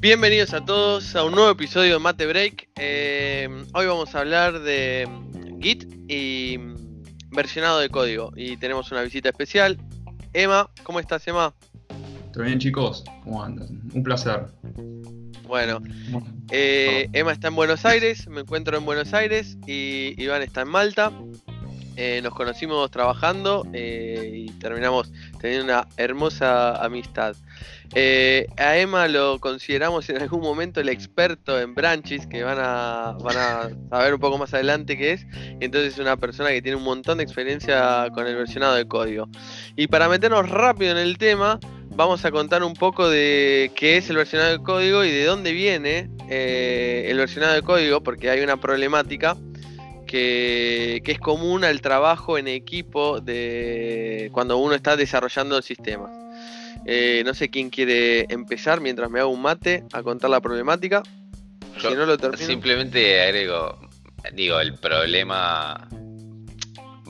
Bienvenidos a todos a un nuevo episodio de Mate Break. Eh, hoy vamos a hablar de Git y versionado de código. Y tenemos una visita especial. Emma, ¿cómo estás, Emma? ¿Todo bien, chicos? ¿Cómo andan? Un placer. Bueno, eh, Emma está en Buenos Aires, me encuentro en Buenos Aires y Iván está en Malta. Eh, nos conocimos trabajando y terminamos teniendo una hermosa amistad. Eh, a Emma lo consideramos en algún momento el experto en branches, que van a, saber un poco más adelante qué es. Entonces es una persona que tiene un montón de experiencia con el versionado de código. Y para meternos rápido en el tema, vamos a contar un poco de qué es el versionado de código y de dónde viene eh, el versionado de código, porque hay una problemática que, que, es común al trabajo en equipo de cuando uno está desarrollando sistemas. Eh, no sé quién quiere empezar mientras me hago un mate a contar la problemática. si no lo termino. Simplemente agrego, digo, el problema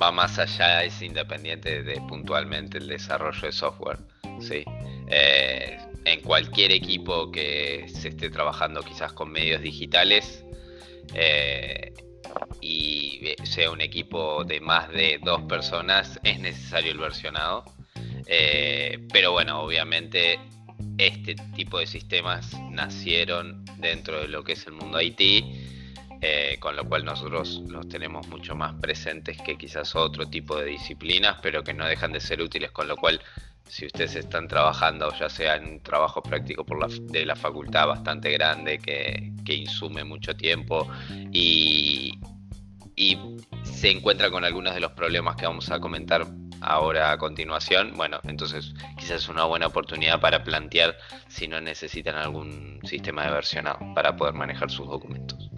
va más allá, es independiente de puntualmente el desarrollo de software. Sí. Eh, en cualquier equipo que se esté trabajando quizás con medios digitales eh, y sea un equipo de más de dos personas, es necesario el versionado. Eh, pero bueno, obviamente este tipo de sistemas nacieron dentro de lo que es el mundo IT, eh, con lo cual nosotros los tenemos mucho más presentes que quizás otro tipo de disciplinas, pero que no dejan de ser útiles, con lo cual si ustedes están trabajando, ya sea en un trabajo práctico por la, de la facultad bastante grande que, que insume mucho tiempo y, y se encuentra con algunos de los problemas que vamos a comentar ahora a continuación, bueno, entonces quizás es una buena oportunidad para plantear si no necesitan algún sistema de versionado para poder manejar sus documentos.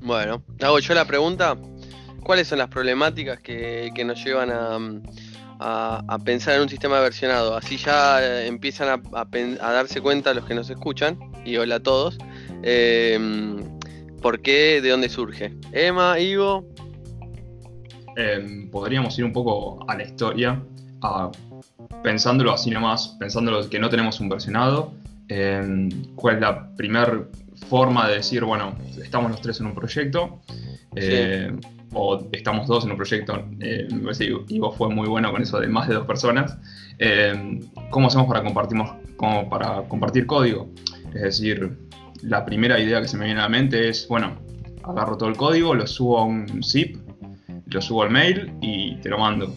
Bueno, hago yo la pregunta, ¿cuáles son las problemáticas que, nos llevan a, pensar en un sistema de versionado? Así ya empiezan a, darse cuenta los que nos escuchan, y hola a todos, eh, ¿por qué? ¿De dónde surge? Emma, Ivo, Em, podríamos ir un poco a la historia, pensándolo así nomás, pensándolo que no tenemos un versionado, em, cuál es la primera forma de decir, bueno, estamos los tres en un proyecto, em, o estamos dos en un proyecto, me parece que Ivo fue muy bueno con eso de más de dos personas, ¿cómo hacemos para, compartimos, como para compartir código? Es decir, la primera idea que se me viene a la mente es, bueno, agarro todo el código, lo subo a un zip, lo subo al mail y te lo mando.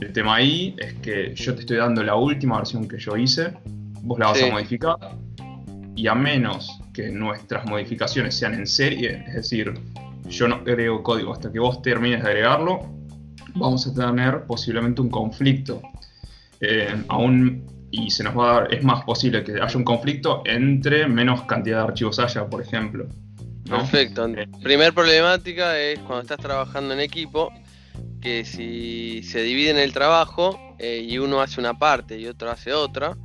El tema ahí es que yo te estoy dando la última versión que yo hice, vos la vas a modificar y a menos que nuestras modificaciones sean en serie, es decir, yo no agrego código hasta que vos termines de agregarlo, vamos a tener posiblemente un conflicto. Eh, aún y se nos va a dar, es más posible que haya un conflicto entre menos cantidad de archivos haya, por ejemplo. Perfecto. Eh, Primer problemática es cuando estás trabajando en equipo, que si se dividen el trabajo eh, y uno hace una parte y otro hace otra,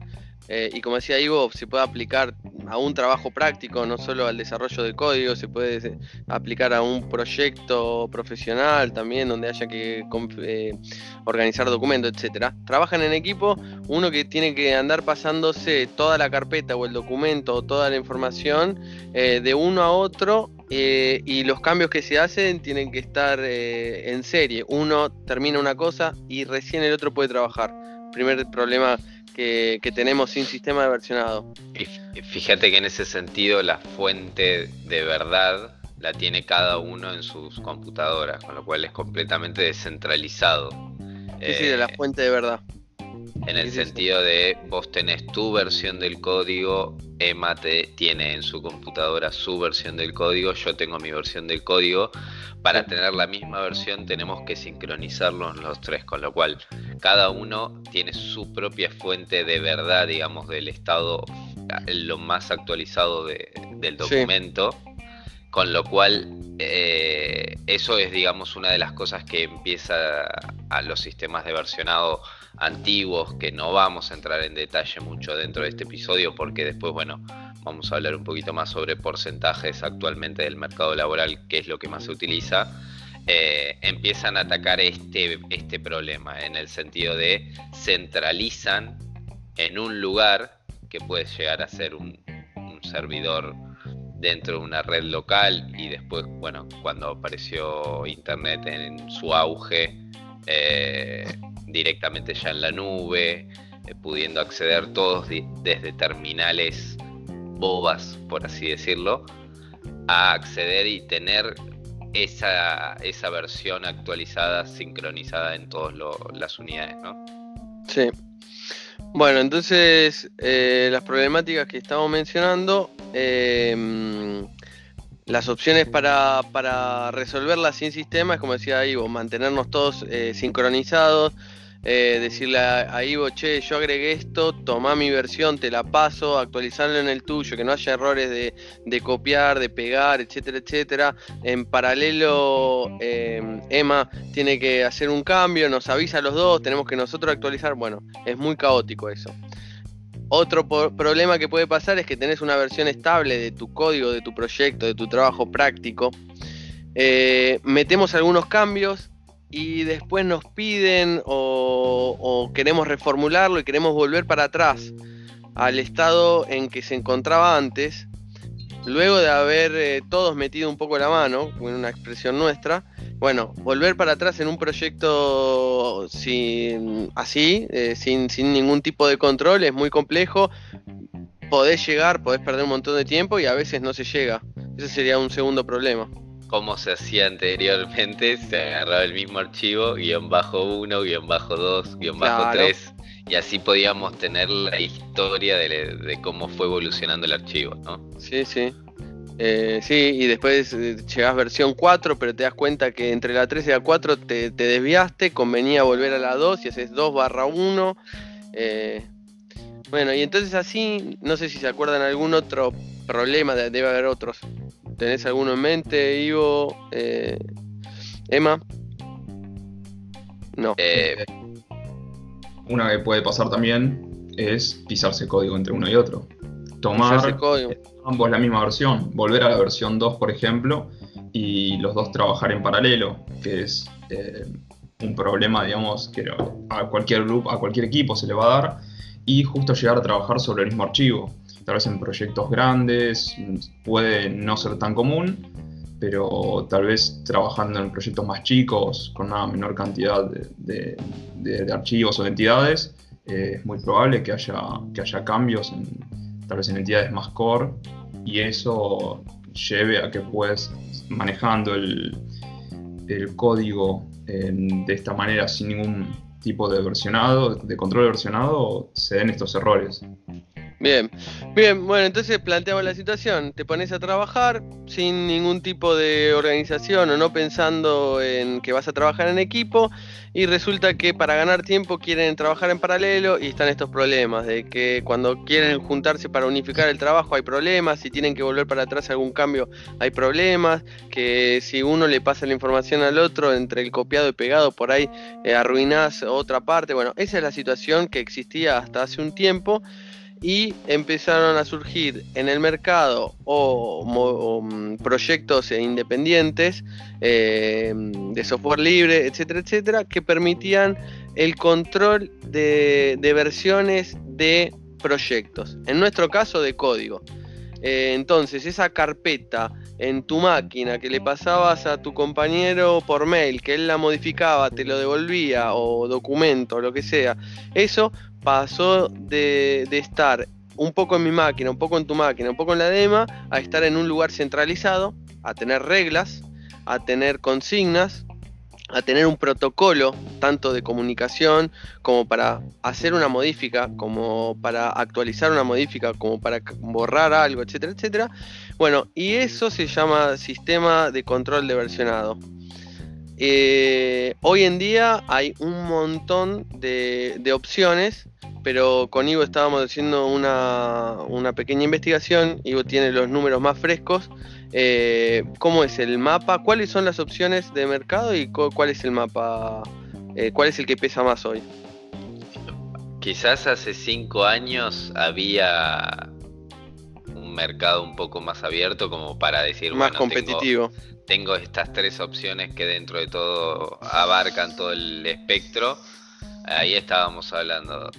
eh, y como decía Ivo, se puede aplicar a un trabajo práctico, no solo al desarrollo de código, se puede aplicar a un proyecto profesional también donde haya que eh, organizar documentos, etcétera. Trabajan en equipo, uno que tiene que andar pasándose toda la carpeta o el documento o toda la información eh, de uno a otro y los cambios que se hacen tienen que estar en serie. Uno termina una cosa y recién el otro puede trabajar. Primer problema que, tenemos sin sistema de versionado. fíjate que en ese sentido la fuente de verdad la tiene cada uno en sus computadoras, con lo cual es completamente descentralizado. Sí, sí, de la eh, fuente de verdad. En el sentido de vos tenés tu versión del código, Emma tiene en su computadora su versión del código, yo tengo mi versión del código. Para tener la misma versión tenemos que sincronizarlos los tres, con lo cual cada uno tiene su propia fuente de verdad, digamos, del estado lo más actualizado del documento. Con lo cual, eh, eso es, digamos, una de las cosas que empieza a los sistemas de versionado antiguos, que no vamos a entrar en detalle mucho dentro de este episodio, porque después, bueno, vamos a hablar un poquito más sobre porcentajes actualmente del mercado laboral, que es lo que más se utiliza. Eh, empiezan a atacar este, este problema, en el sentido de centralizan en un lugar que puede llegar a ser un, servidor dentro de una red local y después, bueno, cuando apareció Internet en su auge, eh, directamente ya en la nube, eh, pudiendo acceder todos desde terminales bobas, por así decirlo, a acceder y tener esa, esa versión actualizada, sincronizada en todas las unidades, ¿no? Sí. Bueno, entonces eh, las problemáticas que estamos mencionando, em, las opciones para, para, resolverlas sin sistema es como decía Ivo, mantenernos todos eh, sincronizados, eh, decirle a, Ivo, che, yo agregué esto, toma mi versión, te la paso, actualizarlo en el tuyo, que no haya errores de, copiar, de pegar, etcétera, etcétera. En paralelo, eh, Emma tiene que hacer un cambio, nos avisa a los dos, tenemos que nosotros actualizar. Bueno, es muy caótico eso. Otro problema que puede pasar es que tenés una versión estable de tu código, de tu proyecto, de tu trabajo práctico. Eh, metemos algunos cambios, y después nos piden o, queremos reformularlo y queremos volver para atrás al estado en que se encontraba antes, luego de haber eh, todos metido un poco la mano, en una expresión nuestra, bueno, volver para atrás en un proyecto así, eh, sin, sin ningún tipo de control, es muy complejo. Podés llegar, podés perder un montón de tiempo y a veces no se llega. Ese sería un segundo problema como se hacía anteriormente, se agarraba el mismo archivo, guion bajo 1, guion bajo 2, guion bajo 3, y así podíamos tener la historia de, cómo fue evolucionando el archivo, ¿no? Sí, sí. Eh, sí, y después eh, llegás versión 4, pero te das cuenta que entre la 3 y la 4 te, desviaste, convenía volver a la 2 y haces 2 barra 1. Eh, bueno, y entonces así, no sé si se acuerdan algún otro problema, debe haber otros. ¿Tenés alguno en mente, Ivo? Eh, Emma. No. Eh, una que puede pasar también es pisarse código entre uno y otro. Tomar ambos la misma versión, volver a la versión 2, por ejemplo, y los dos trabajar en paralelo, que es eh, un problema, digamos, que a cualquier grupo, a cualquier equipo se le va a dar, y justo llegar a trabajar sobre el mismo archivo tal vez en proyectos grandes puede no ser tan común, pero tal vez trabajando en proyectos más chicos, con una menor cantidad de, archivos o de entidades, eh, es muy probable que haya, que haya cambios tal vez en entidades más core y eso lleve a que puedes manejando el, el código de esta manera sin ningún tipo de versionado, de control versionado, se den estos errores. Bien, bien, bueno, entonces planteamos la situación, te pones a trabajar sin ningún tipo de organización o no pensando en que vas a trabajar en equipo y resulta que para ganar tiempo quieren trabajar en paralelo y están estos problemas de que cuando quieren juntarse para unificar el trabajo hay problemas, si tienen que volver para atrás algún cambio hay problemas, que si uno le pasa la información al otro entre el copiado y pegado por ahí eh, arruinás otra parte, bueno, esa es la situación que existía hasta hace un tiempo y empezaron a surgir en el mercado o, mm, proyectos independientes eh, de software libre, etcétera, etcétera, que permitían el control de, versiones de proyectos, en nuestro caso de código. Eh, entonces, esa carpeta en tu máquina que le pasabas a tu compañero por mail, que él la modificaba, te lo devolvía, o documento, lo que sea, eso pasó de, estar un poco en mi máquina, un poco en tu máquina, un poco en la DEMA, a estar en un lugar centralizado, a tener reglas, a tener consignas, a tener un protocolo tanto de comunicación como para hacer una modifica, como para actualizar una modifica, como para borrar algo, etcétera, etcétera. Bueno, y eso se llama sistema de control de versionado. Eh, hoy en día hay un montón de, opciones, pero con Ivo estábamos haciendo una, pequeña investigación. Ivo tiene los números más frescos. Eh, ¿Cómo es el mapa? ¿Cuáles son las opciones de mercado y cuál es el mapa? Eh, ¿Cuál es el que pesa más hoy? Quizás hace cinco años había un mercado un poco más abierto como para decir más competitivo tengo estas tres opciones que dentro de todo abarcan todo el espectro. Ahí estábamos hablando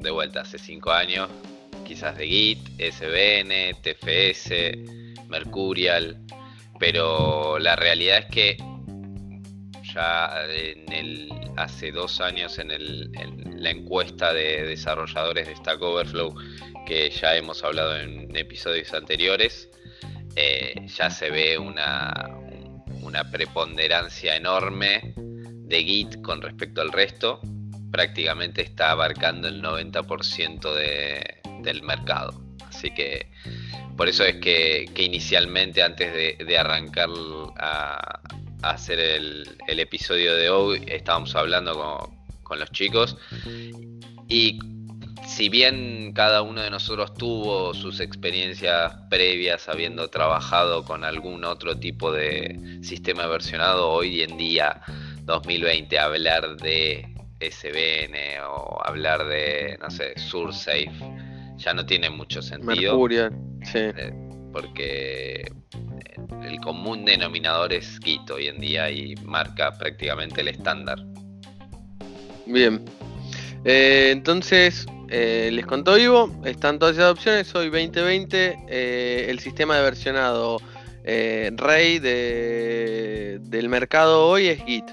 de vuelta hace cinco años quizás de Git, SVN, TFS, Mercurial, pero la realidad es que ya en el, hace dos años en, la encuesta de desarrolladores de Stack Overflow, que ya hemos hablado en episodios anteriores, eh, ya se ve una, una preponderancia enorme de Git con respecto al resto. Prácticamente está abarcando el 90% del mercado. Así que por eso es que, inicialmente, antes de, arrancar a, hacer el, episodio de hoy, estábamos hablando con, con los chicos. Y si bien cada uno de nosotros tuvo sus experiencias previas habiendo trabajado con algún otro tipo de sistema versionado, hoy en día, 2020, hablar de SVN o hablar de, no sé, SurSafe, ya no tiene mucho sentido. Mercurial, sí. Eh, porque el común denominador es Git hoy en día y marca prácticamente el estándar. Bien. Eh, entonces, eh, les contó Ivo, están todas esas opciones. Hoy 2020, eh, el sistema de versionado rey del mercado hoy es Git.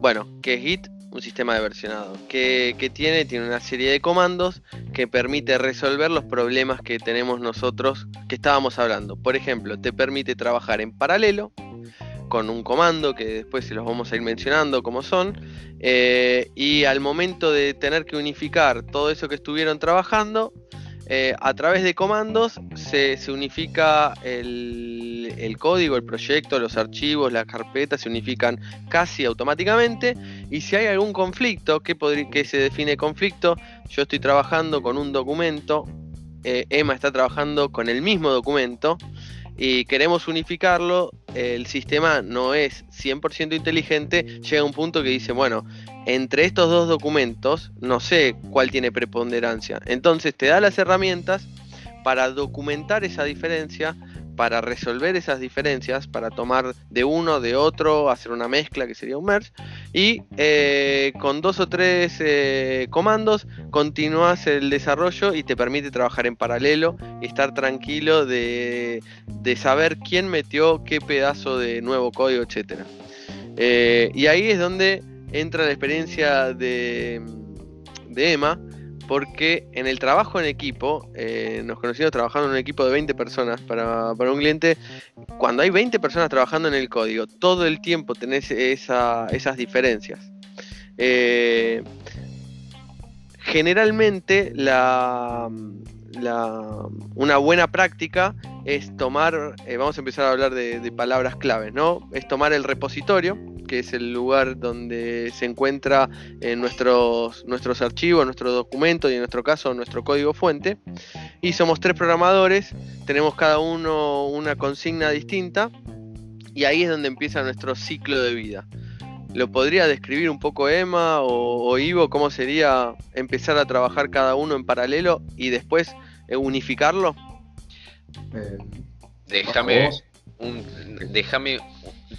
bueno, ¿qué es Git? Un sistema de versionado. ¿Qué, tiene? Tiene una serie de comandos que permite resolver los problemas que tenemos nosotros que estábamos hablando. Por ejemplo, te permite trabajar en paralelo con un comando que después se los vamos a ir mencionando como son. Eh, y al momento de tener que unificar todo eso que estuvieron trabajando, eh, a través de comandos se, unifica el, código, el proyecto, los archivos, las carpetas se unifican casi automáticamente. Y si hay algún conflicto, ¿qué, que se define conflicto? Yo estoy trabajando con un documento, eh, Emma está trabajando con el mismo documento y queremos unificarlo, el sistema no es 100% inteligente, llega un punto que dice, bueno, entre estos dos documentos no sé cuál tiene preponderancia. Entonces te da las herramientas para documentar esa diferencia para resolver esas diferencias, para tomar de uno, de otro, hacer una mezcla que sería un merge, y eh, con dos o tres eh, comandos continúas el desarrollo y te permite trabajar en paralelo estar tranquilo de, saber quién metió qué pedazo de nuevo código, etc. Eh, y ahí es donde entra la experiencia de, de Emma, porque en el trabajo en equipo, eh, nos conocimos trabajando en un equipo de 20 personas para, un cliente, cuando hay 20 personas trabajando en el código, todo el tiempo tenés esas diferencias. Eh, generalmente la, una buena práctica es tomar, eh, vamos a empezar a hablar de, palabras claves, ¿no? Es tomar el repositorio, que es el lugar donde se encuentra en nuestros, nuestros archivos, nuestros documentos y en nuestro caso nuestro código fuente. Y somos tres programadores, tenemos cada uno una consigna distinta y ahí es donde empieza nuestro ciclo de vida. ¿Lo podría describir un poco Emma o, Ivo cómo sería empezar a trabajar cada uno en paralelo y después eh, unificarlo? Eh, déjame, déjame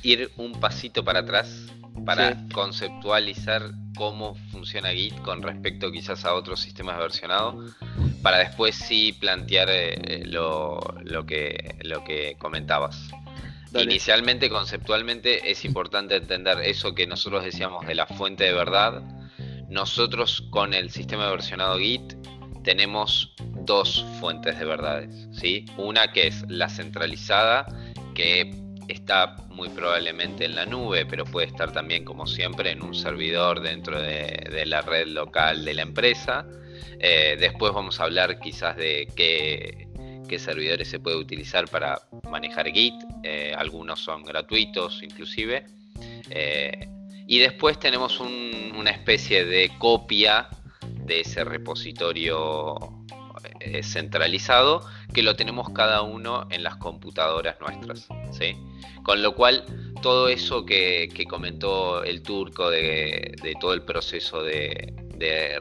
ir un pasito para atrás para conceptualizar cómo funciona Git con respecto quizás a otros sistemas versionados, para después sí plantear eh, lo, que, lo que comentabas. Inicialmente, conceptualmente, es importante entender eso que nosotros decíamos de la fuente de verdad. Nosotros con el sistema versionado Git tenemos dos fuentes de verdades, ¿sí? Una que es la centralizada, que está muy probablemente en la nube, pero puede estar también, como siempre, en un servidor dentro de, la red local de la empresa. Eh, después vamos a hablar quizás de qué, servidores se puede utilizar para manejar Git. Eh, algunos son gratuitos inclusive. Eh, y después tenemos una especie de copia de ese repositorio centralizado que lo tenemos cada uno en las computadoras nuestras. ¿sí? Con lo cual, todo eso que, comentó el turco de, todo el proceso de,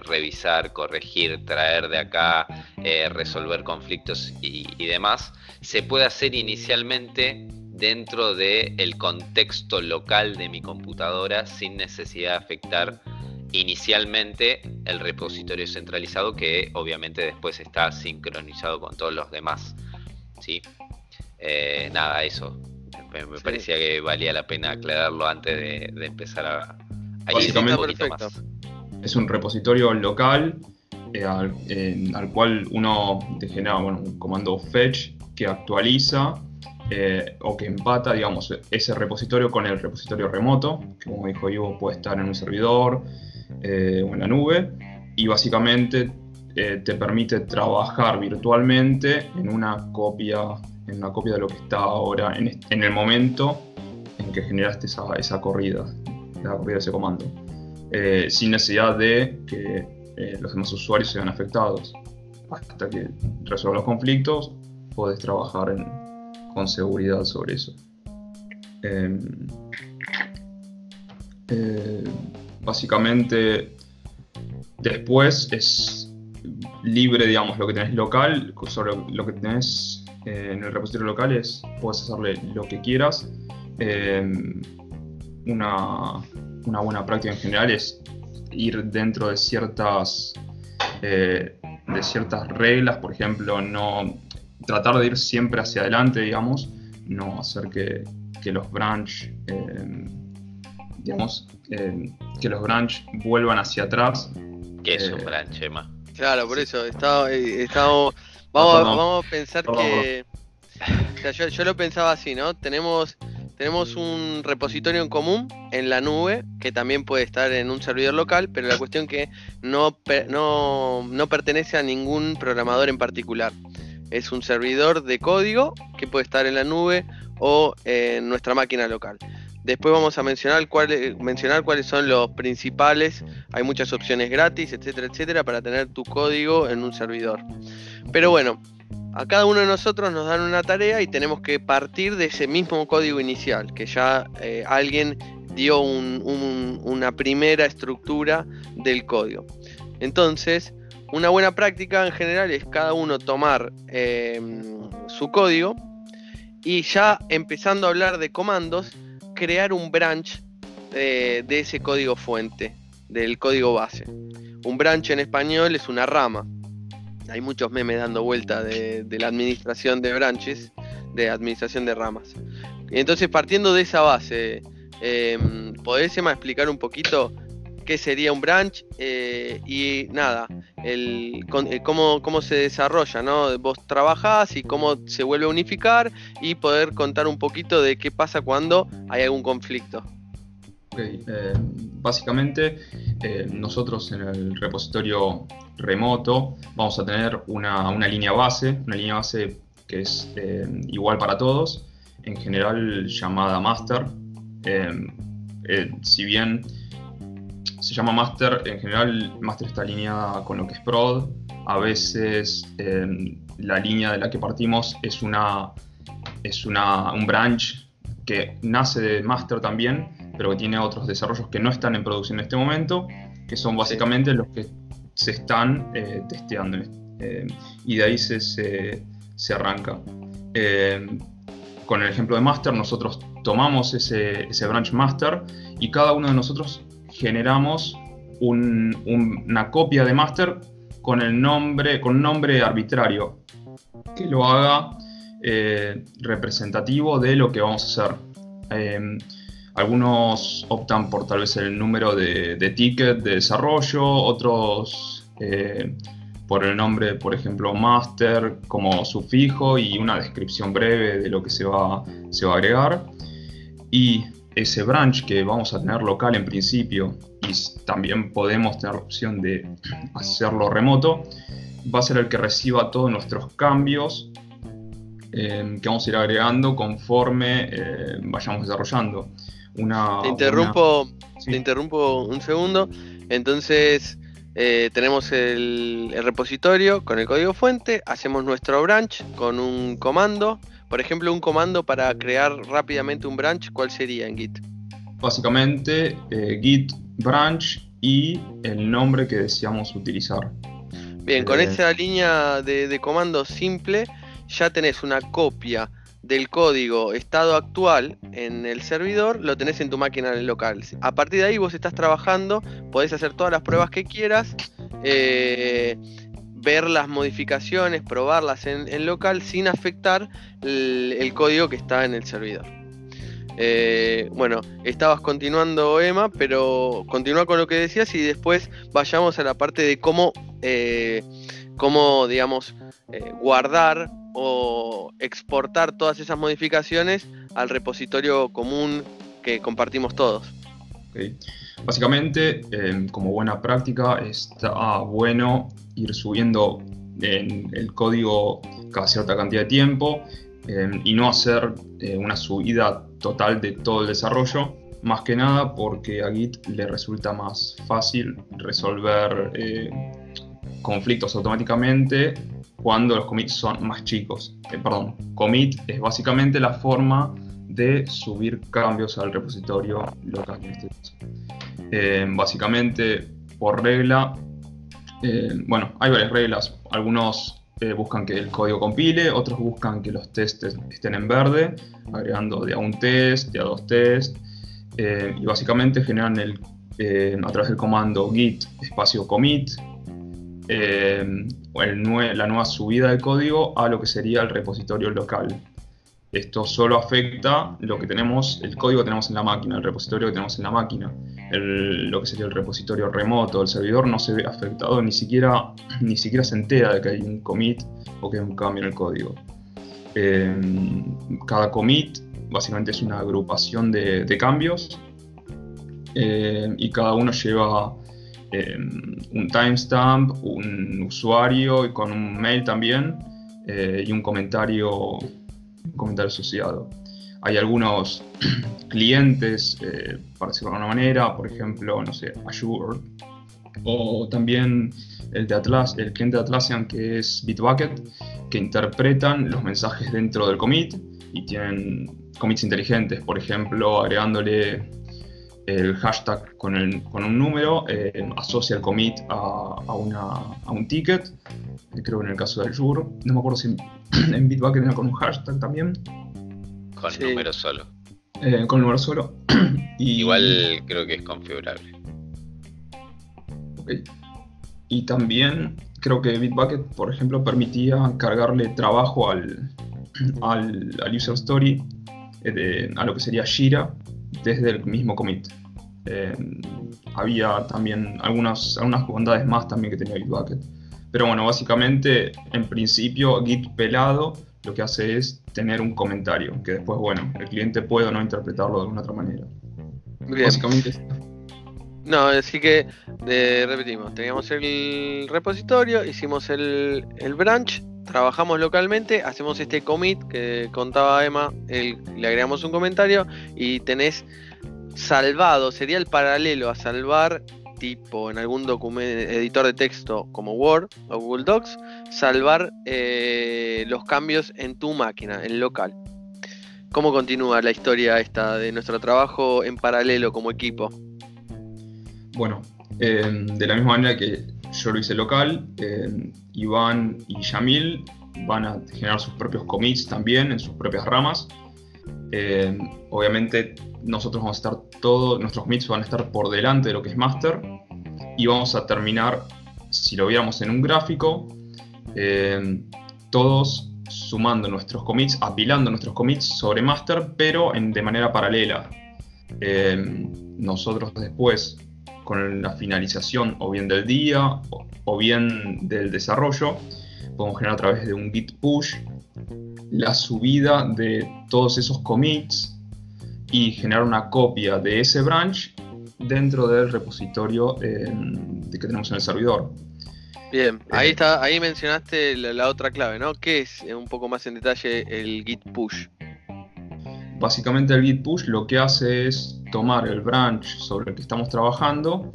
revisar, corregir, traer de acá, eh, resolver conflictos y, demás, se puede hacer inicialmente dentro del el contexto local de mi computadora sin necesidad de afectar inicialmente el repositorio centralizado que obviamente después está sincronizado con todos los demás. ¿sí? Eh, nada, eso. Me, parecía que valía la pena aclararlo antes de, empezar a, a ir un poquito más. Es un repositorio local eh, al, cual uno genera un comando fetch que actualiza eh, o que empata, digamos, ese repositorio con el repositorio remoto, que como dijo Ivo puede estar en un servidor eh, o en la nube, y básicamente eh, te permite trabajar virtualmente en una copia, en una copia de lo que está ahora, en, en el momento en que generaste esa, esa corrida, la corrida de ese comando, sin necesidad de que los demás usuarios sean afectados. Hasta que resuelva los conflictos, puedes trabajar en, con seguridad sobre eso. Em, eh, básicamente, después es libre, digamos, lo que tenés local, sobre lo que tenés eh, en el repositorio local es, puedes hacerle lo que quieras. Em, una, una, buena práctica en general es ir dentro de ciertas, eh, de ciertas reglas, por ejemplo, no tratar de ir siempre hacia adelante, digamos, no hacer que, los branch, eh, digamos, eh, que los branch vuelvan hacia atrás. ¿Qué es un eh, branch, Emma? Claro, por eso, estamos, vamos, a pensar que... yo, lo pensaba así, ¿no? Tenemos, tenemos un repositorio en común en la nube que también puede estar en un servidor local, pero la cuestión que no, no, no pertenece a ningún programador en particular es un servidor de código que puede estar en la nube o en nuestra máquina local. Después vamos a mencionar, mencionar cuáles son los principales. Hay muchas opciones gratis, etcétera, etcétera, para tener tu código en un servidor. Pero bueno, a cada uno de nosotros nos dan una tarea y tenemos que partir de ese mismo código inicial, que ya eh, alguien dio una primera estructura del código. Entonces, una buena práctica en general es cada uno tomar em, su código y ya empezando a hablar de comandos, crear un branch de ese código fuente, del código base. Un branch en español es una rama. Hay muchos memes dando vuelta de, la administración de branches, de administración de ramas. Entonces, partiendo de esa base, eh, ¿podés explicar un poquito qué sería un branch eh, y nada, el, eh, cómo, cómo, se desarrolla, ¿no? Vos trabajás y cómo se vuelve a unificar y poder contar un poquito de qué pasa cuando hay algún conflicto. Eh, básicamente nosotros en el repositorio remoto vamos a tener una, una línea base, una línea base que es igual para todos, en general llamada master. si bien se llama master, en general master está alineada con lo que es prod, a veces em, la línea de la que partimos es una es una, un branch que nace de master también, pero que tiene otros desarrollos que no están en producción en este momento, que son básicamente los que se están eh, testeando. Em, y de ahí se, se, arranca. Em, con el ejemplo de master, nosotros tomamos ese, ese branch master y cada uno de nosotros generamos una copia de master con el nombre, con nombre arbitrario que lo haga eh, representativo de lo que vamos a hacer. Em, algunos optan por tal vez el número de, ticket de desarrollo, otros eh, por el nombre, por ejemplo, master como sufijo y una descripción breve de lo que se va, se va a agregar. Y ese branch que vamos a tener local en principio y también podemos tener la opción de hacerlo remoto, va a ser el que reciba todos nuestros cambios em, que vamos a ir agregando conforme eh, vayamos desarrollando. Una, te interrumpo, te interrumpo un segundo. Entonces eh, tenemos el, el repositorio con el código fuente, hacemos nuestro branch con un comando por ejemplo, un comando para crear rápidamente un branch, ¿cuál sería en Git? Básicamente, eh, Git branch y el nombre que deseamos utilizar. Bien, con eh, esa línea de, comando simple ya tenés una copia del código estado actual en el servidor lo tenés en tu máquina local. A partir de ahí vos estás trabajando, podés hacer todas las pruebas que quieras, eh, ver las modificaciones, probarlas en, local sin afectar el, código que está en el servidor. Eh, bueno, estabas continuando Emma, pero continúa con lo que decías y después vayamos a la parte de cómo, eh, cómo digamos, guardar o exportar todas esas modificaciones al repositorio común que compartimos todos. Básicamente, em, como buena práctica, está bueno ir subiendo en el código cada cierta cantidad de tiempo em, y no hacer eh, una subida total de todo el desarrollo, más que nada porque a Git le resulta más fácil resolver eh, conflictos automáticamente cuando los commits son más chicos. Eh, perdón, commit es básicamente la forma de subir cambios al repositorio local este eh, básicamente, por regla, eh, bueno, hay varias reglas. Algunos buscan que el código compile, otros buscan que los testes estén en verde, agregando de a un test, de a dos test, y básicamente generan el, a través del comando git espacio commit eh, la nueva subida de código a lo que sería el repositorio local. Esto solo afecta lo que tenemos, el código que tenemos en la máquina, el repositorio que tenemos en la máquina. lo que sería el repositorio remoto del servidor no se ve afectado, ni siquiera, ni siquiera se entera de que hay un commit o que hay un cambio en el código. Eh, cada commit básicamente es una agrupación de, cambios eh, y cada uno lleva Em, un timestamp, un usuario con un mail también eh, y un comentario, comentario asociado. Hay algunos clientes, eh, para decirlo de alguna manera, por ejemplo, no sé, Azure, o también el, de Atlas, el cliente de Atlassian que es Bitbucket, que interpretan los mensajes dentro del commit y tienen commits inteligentes, por ejemplo, agregándole el hashtag con, el, con un número, eh, asocia el commit a, una, a, un ticket, creo que en el caso del Azure, no me acuerdo si en Bitbucket era con un hashtag también. Con número solo. Eh, con número solo. y, Igual creo que es configurable. Y también creo que Bitbucket, por ejemplo, permitía cargarle trabajo al, al, user story, eh, a lo que sería Jira, desde el mismo commit. Eh, había también algunas, algunas bondades más también que tenía Bitbucket. Pero bueno, básicamente, en principio, Git pelado lo que hace es tener un comentario, que después, bueno, el cliente puede o no interpretarlo de alguna otra manera. Básicamente No, así que repetimos, teníamos el repositorio, hicimos el, el branch, trabajamos localmente, hacemos este commit que contaba Emma, le agregamos un comentario y tenés salvado, sería el paralelo a salvar tipo en algún documento, editor de texto como Word o Google Docs, salvar eh, los cambios en tu máquina, en local. ¿Cómo continúa la historia esta de nuestro trabajo en paralelo como equipo? Bueno, eh, de la misma manera que yo lo hice local, eh, Iván y Yamil van a generar sus propios commits también en sus propias ramas. Eh, obviamente nosotros vamos a estar todos, nuestros commits van a estar por delante de lo que es master y vamos a terminar, si lo viéramos en un gráfico, eh, todos sumando nuestros commits, apilando nuestros commits sobre master, pero de manera paralela. nosotros después con la finalización o bien del día o, bien del desarrollo. Podemos generar a través de un git push la subida de todos esos commits y generar una copia de ese branch dentro del repositorio que tenemos en el servidor. Bien, ahí eh, está, ahí mencionaste la, la, otra clave, ¿no? ¿Qué es un poco más en detalle el git push? Básicamente el git push lo que hace es tomar el branch sobre el que estamos trabajando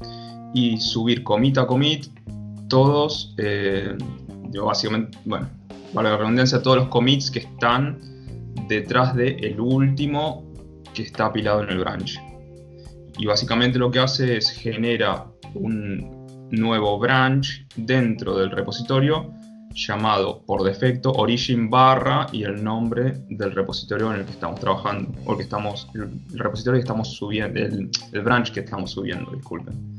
y subir commit a commit todos, eh, básicamente, bueno, para la redundancia, todos los commits que están detrás del el último que está apilado en el branch. Y básicamente lo que hace es genera un nuevo branch dentro del repositorio llamado por defecto origin barra y el nombre del repositorio en el que estamos trabajando, o que estamos, el, repositorio que estamos subiendo, el, branch que estamos subiendo, disculpen.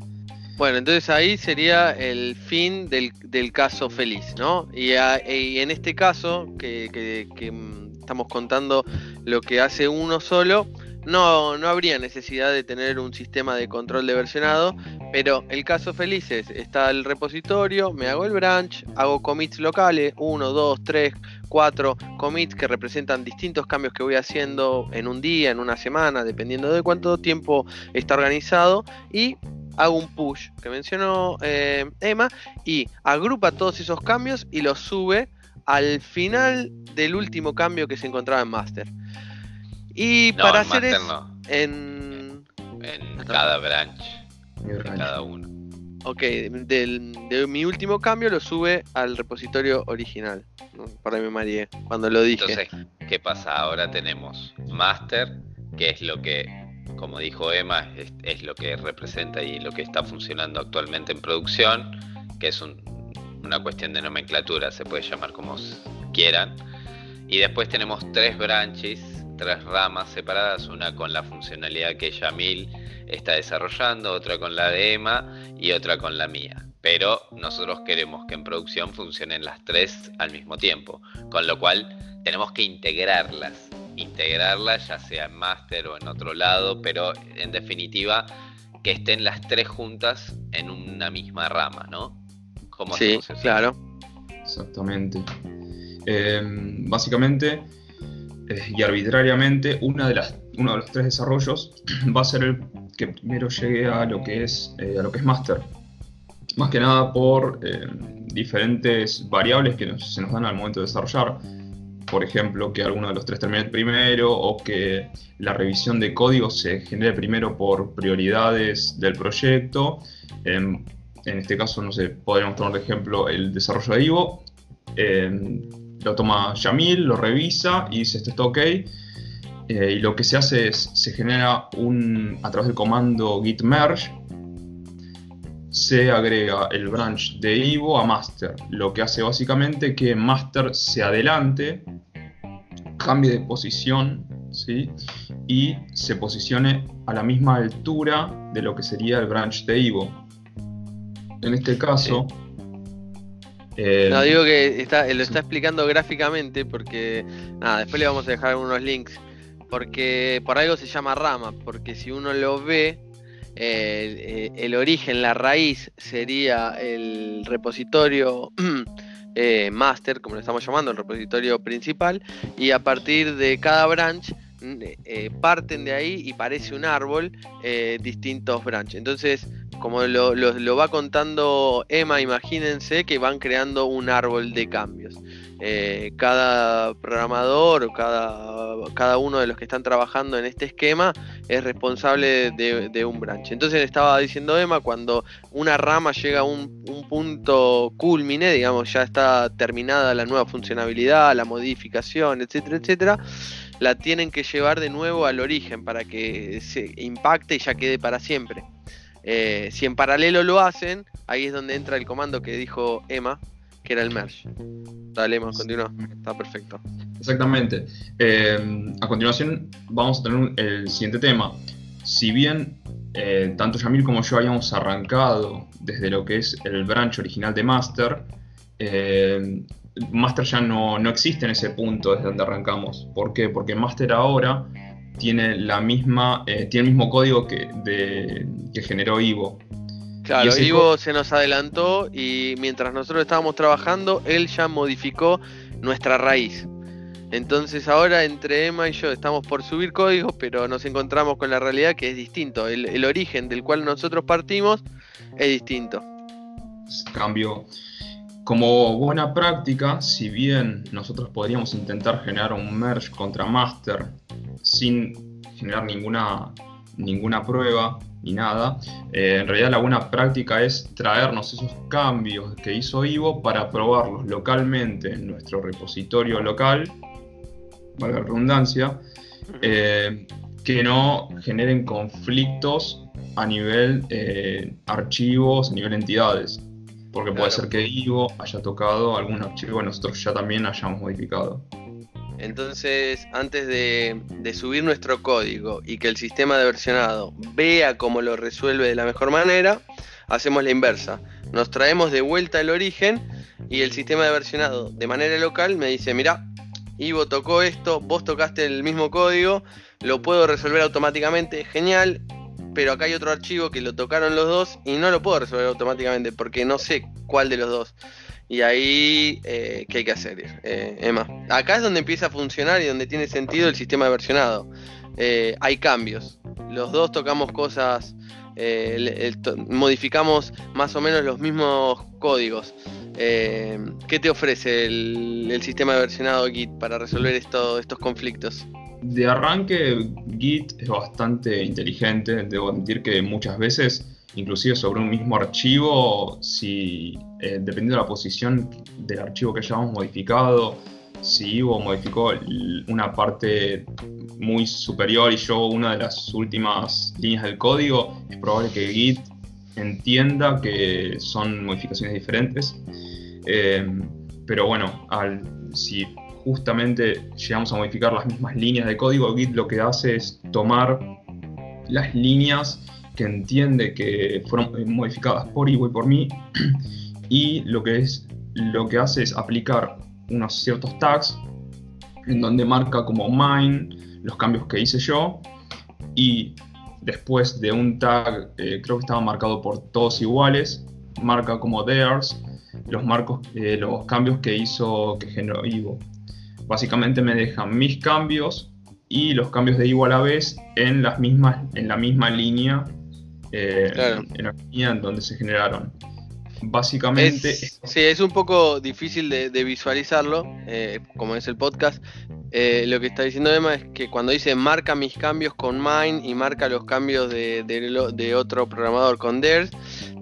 Bueno, entonces ahí sería el fin del, caso feliz, ¿no? Y, en este caso, que, que, mm, estamos contando lo que hace uno solo, no, no habría necesidad de tener un sistema de control de versionado, pero el caso feliz es, está el repositorio, me hago el branch, hago commits locales, 1, 2, 3, 4 commits que representan distintos cambios que voy haciendo en un día, en una semana, dependiendo de cuánto tiempo está organizado, y hago un push que mencionó eh, Emma, y agrupa todos esos cambios y los sube al final del último cambio que se encontraba en master. Y para hacer eso, en... en cada branch, en cada uno. Ok, de mi último cambio lo sube al repositorio original. Para mi María, cuando lo dije. Entonces, ¿qué pasa? Ahora tenemos master, que es lo que, como dijo Emma, es, lo que representa y lo que está funcionando actualmente en producción, que es una cuestión de nomenclatura, se puede llamar como quieran. Y después tenemos tres branches tres ramas separadas, una con la funcionalidad que Yamil está desarrollando, otra con la de Emma y otra con la mía. Pero nosotros queremos que en producción funcionen las tres al mismo tiempo, con lo cual tenemos que integrarlas, integrarlas ya sea en máster o en otro lado, pero en definitiva que estén las tres juntas en una misma rama, ¿no? ¿Cómo sí, claro. Exactamente. Eh, básicamente eh, y arbitrariamente una de las, uno de los tres desarrollos va a ser el que primero llegue a lo que es, eh, a lo que es master. Más que nada por eh, diferentes variables que se nos dan al momento de desarrollar. Por ejemplo, que alguno de los tres termine primero o que la revisión de código se genere primero por prioridades del proyecto. en este caso, no sé, podríamos tomar de ejemplo el desarrollo de Ivo lo toma Yamil, lo revisa y dice esto está ok. Eh, y lo que se hace es, se genera un, a través del comando git merge, se agrega el branch de Ivo a master, lo que hace básicamente que master se adelante, cambie de posición, ¿sí? y se posicione a la misma altura de lo que sería el branch de Ivo. En este caso, no, digo que está, lo está explicando gráficamente porque, nada, después le vamos a dejar unos links. Porque por algo se llama rama, porque si uno lo ve, eh, el origen, la raíz sería el repositorio eh, master, como lo estamos llamando, el repositorio principal, y a partir de cada branch eh, parten de ahí y parece un árbol distintos branches. Entonces, como lo, va contando Emma, imagínense que van creando un árbol de cambios. Eh, cada programador o cada, cada, uno de los que están trabajando en este esquema es responsable de, un branch. Entonces estaba diciendo Emma, cuando una rama llega a un, un, punto culmine, digamos, ya está terminada la nueva funcionalidad, la modificación, etcétera, etcétera, la tienen que llevar de nuevo al origen para que se impacte y ya quede para siempre. Eh, si en paralelo lo hacen, ahí es donde entra el comando que dijo Emma, que era el merge. Dale, Emma, continúa. Está perfecto. Exactamente. Eh, a continuación vamos a tener el siguiente tema. Si bien eh, tanto Yamil como yo habíamos arrancado desde lo que es el branch original de Master, Master ya no, no existe en ese punto desde donde arrancamos. ¿Por qué? Porque Master ahora tiene la misma eh, tiene el mismo código que, de, que generó Ivo. Claro, Ivo se nos adelantó y mientras nosotros estábamos trabajando, él ya modificó nuestra raíz. Entonces ahora entre Emma y yo estamos por subir códigos, pero nos encontramos con la realidad que es distinto. El, origen del cual nosotros partimos es distinto. Cambio. Como buena práctica, si bien nosotros podríamos intentar generar un merge contra master sin generar ninguna, ninguna prueba ni nada. Eh, en realidad la buena práctica es traernos esos cambios que hizo Ivo para probarlos localmente en nuestro repositorio local, valga la redundancia, eh, que no generen conflictos a nivel eh, archivos, a nivel entidades. Porque puede ser que Ivo haya tocado algún archivo que nosotros ya también hayamos modificado. Entonces, antes de, subir nuestro código y que el sistema de versionado vea cómo lo resuelve de la mejor manera, hacemos la inversa. Nos traemos de vuelta el origen y el sistema de versionado de manera local me dice, mira, Ivo tocó esto, vos tocaste el mismo código, lo puedo resolver automáticamente, genial, pero acá hay otro archivo que lo tocaron los dos y no lo puedo resolver automáticamente porque no sé cuál de los dos. Y ahí, eh, ¿qué hay que hacer, eh, Emma? Acá es donde empieza a funcionar y donde tiene sentido el sistema de versionado. Eh, hay cambios. Los dos tocamos cosas, modificamos más o menos los mismos códigos. ¿Qué te ofrece el, sistema de versionado Git para resolver estos conflictos? De arranque, Git es bastante inteligente. Debo admitir que muchas veces inclusive sobre un mismo archivo, si eh, dependiendo de la posición del archivo que hayamos modificado, si Ivo modificó una parte muy superior y yo una de las últimas líneas del código, es probable que Git entienda que son modificaciones diferentes. Eh, pero bueno, al, si justamente llegamos a modificar las mismas líneas de código, Git lo que hace es tomar las líneas que entiende que fueron modificadas por Ivo y por mí y lo que, es, lo que hace es aplicar unos ciertos tags en donde marca como mine los cambios que hice yo y después de un tag, eh, creo que estaba marcado por todos iguales, marca como theirs los, eh, los cambios que hizo, que generó Ivo. Básicamente me dejan mis cambios y los cambios de Ivo a la vez en, las mismas, en la misma línea eh, en la línea en donde se generaron. Básicamente. sí, es un poco difícil de, visualizarlo, eh, como es el podcast. Eh, lo que está diciendo Emma es que cuando dice marca mis cambios con Mine y marca los cambios de, de otro programador con Theirs,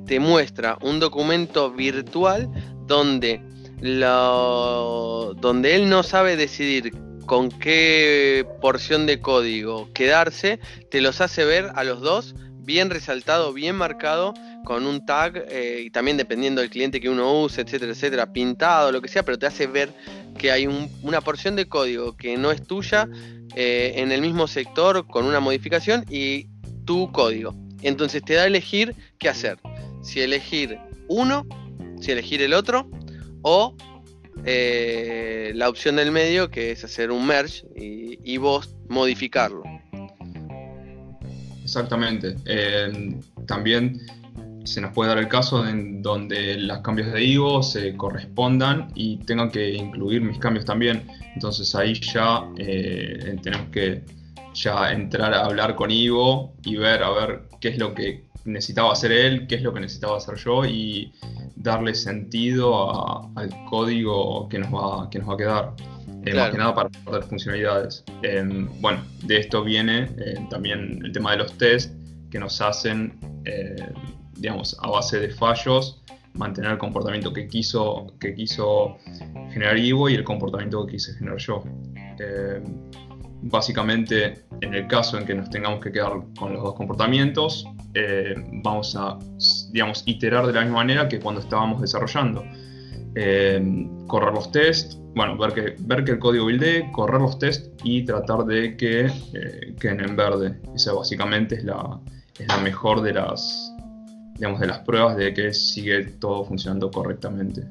te muestra un documento virtual donde, lo, donde él no sabe decidir con qué porción de código quedarse, te los hace ver a los dos bien resaltado, bien marcado, con un tag eh, y también dependiendo del cliente que uno use, etcétera, etcétera, pintado, lo que sea, pero te hace ver que hay una porción de código que no es tuya eh, en el mismo sector con una modificación y tu código. Entonces te da a elegir qué hacer. Si elegir uno, si elegir el otro o eh, la opción del medio que es hacer un merge y vos modificarlo. Exactamente. también se nos puede dar el caso en donde los cambios de Ivo se correspondan y tengan que incluir mis cambios también. Entonces ahí ya eh, tenemos que ya entrar a hablar con Ivo y ver a ver qué es lo que necesitaba hacer él, qué es lo que necesitaba hacer yo y darle sentido al código que nos va, que nos va a quedar. Eh, más que nada para poder funcionalidades. Em, bueno, de esto viene eh, también el tema de los test que nos hacen, eh, digamos, a base de fallos, mantener el comportamiento que quiso, que quiso generar Ivo y el comportamiento que quise generar yo. Em, básicamente, en el caso en que nos tengamos que quedar con los dos comportamientos, vamos a, digamos, iterar de la misma manera que cuando estábamos desarrollando. Em, correr los tests, bueno, ver que, ver que el código buildee, correr los tests y tratar de que eh, queden en verde. Esa básicamente es la, es la mejor de las, digamos, de las pruebas de que sigue todo funcionando correctamente.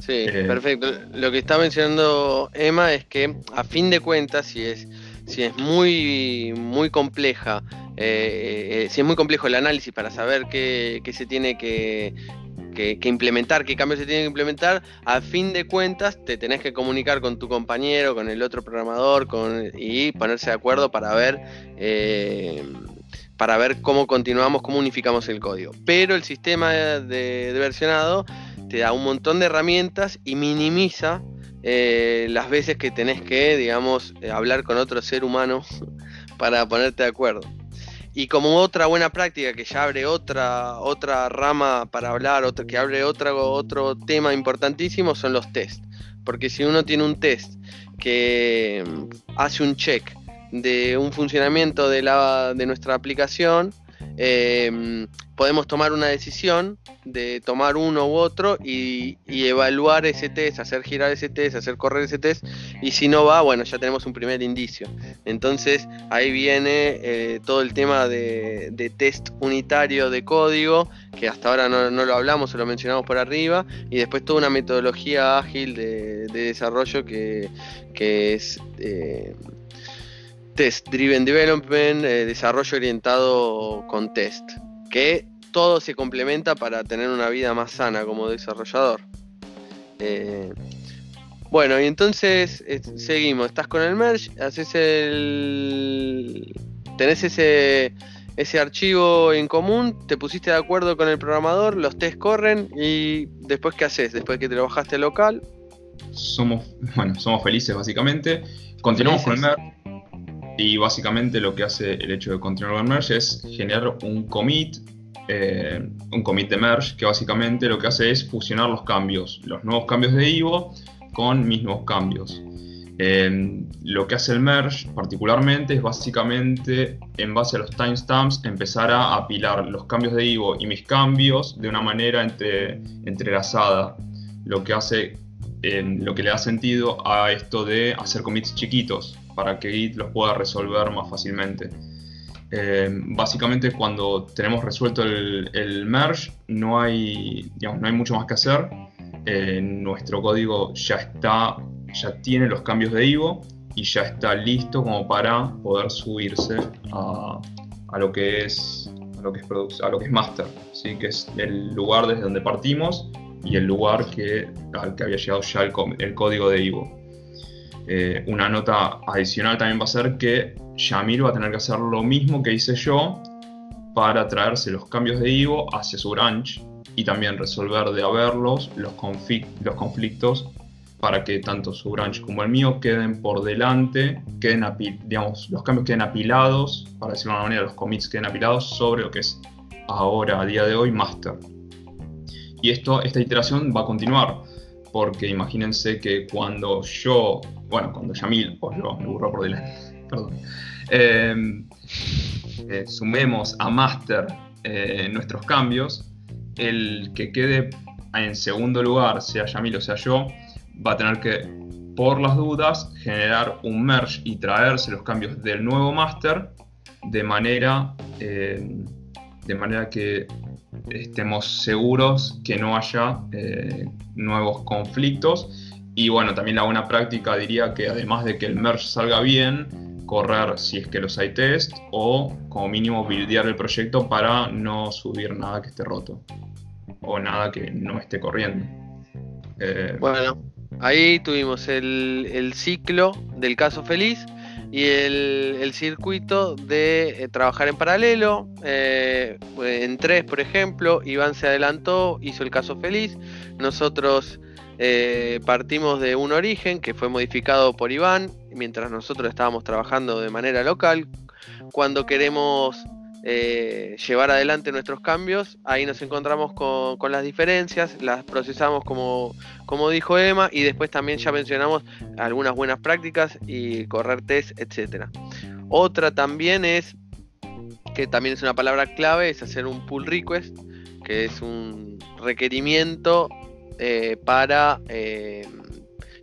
Sí, eh, perfecto. Lo que está mencionando Emma es que a fin de cuentas, si es, si es muy, muy compleja, eh, si es muy complejo el análisis para saber qué, qué se tiene que, que, implementar, qué cambios se tienen que implementar, a fin de cuentas te tenés que comunicar con tu compañero, con el otro programador con, y ponerse de acuerdo para ver, eh, para ver cómo continuamos, cómo unificamos el código. Pero el sistema de, versionado te da un montón de herramientas y minimiza eh, las veces que tenés que, digamos, eh, hablar con otro ser humano para ponerte de acuerdo. Y como otra buena práctica que ya abre otra, otra rama para hablar, otro, que abre otra, otro tema importantísimo, son los test. Porque si uno tiene un test que mm, hace un check de un funcionamiento de, la, de nuestra aplicación, em, podemos tomar una decisión de tomar uno u otro y, evaluar ese test, hacer girar ese test, hacer correr ese test y si no va, bueno, ya tenemos un primer indicio. Entonces ahí viene eh, todo el tema de, test unitario de código, que hasta ahora no, lo hablamos, o lo mencionamos por arriba, y después toda una metodología ágil de, desarrollo que, es... Eh, Test Driven Development, eh, desarrollo orientado con test, que todo se complementa para tener una vida más sana como desarrollador. Eh, bueno, y entonces eh, seguimos, estás con el merge, haces el... tenés ese, ese archivo en común, te pusiste de acuerdo con el programador, los test corren y después qué haces, después que te lo bajaste local. Somos, bueno, somos felices básicamente. Continuamos con el merge y básicamente lo que hace el hecho de continuar con merge es generar un commit, eh, un commit de merge, que básicamente lo que hace es fusionar los cambios, los nuevos cambios de Ivo con mis nuevos cambios. Eh, lo que hace el merge particularmente es básicamente en base a los timestamps empezar a apilar los cambios de Ivo y mis cambios de una manera entre, entrelazada. Lo que hace eh, lo que le da sentido a esto de hacer commits chiquitos para que Git los pueda resolver más fácilmente. Eh, básicamente cuando tenemos resuelto el, merge no hay, no hay mucho más que hacer. Eh, nuestro código ya está, ya tiene los cambios de Ivo y ya está listo como para poder subirse a, lo que es a lo que es, a lo que es master, ¿sí? que es el lugar desde donde partimos y el lugar que, al que había llegado ya el, el código de Ivo. Eh, una nota adicional también va a ser que Yamil va a tener que hacer lo mismo que hice yo para traerse los cambios de Ivo hacia su branch y también resolver de haberlos los, conflictos para que tanto su branch como el mío queden por delante, queden digamos, los cambios queden apilados, para decirlo de una manera, los commits queden apilados sobre lo que es ahora, a día de hoy, master. Y esto, esta iteración va a continuar porque imagínense que cuando yo, bueno, cuando Yamil, o yo, me burro por delante, perdón, em, eh, sumemos a master eh, nuestros cambios, el que quede en segundo lugar, sea Yamil o sea yo, va a tener que, por las dudas, generar un merge y traerse los cambios del nuevo master de manera, em, de manera que estemos seguros que no haya eh, nuevos conflictos. Y bueno, también la buena práctica diría que además de que el merge salga bien, correr si es que los hay test o como mínimo buildear el proyecto para no subir nada que esté roto o nada que no esté corriendo. Eh, bueno, ahí tuvimos el, el ciclo del caso feliz y el, circuito de eh, trabajar en paralelo. Eh, en tres, por ejemplo, Iván se adelantó, hizo el caso feliz. Nosotros eh, partimos de un origen que fue modificado por Iván mientras nosotros estábamos trabajando de manera local. Cuando queremos eh, llevar adelante nuestros cambios. Ahí nos encontramos con, las diferencias, las procesamos como, como dijo Emma y después también ya mencionamos algunas buenas prácticas y correr test, etc. Otra también es, que también es una palabra clave, es hacer un pull request, que es un requerimiento eh, para eh,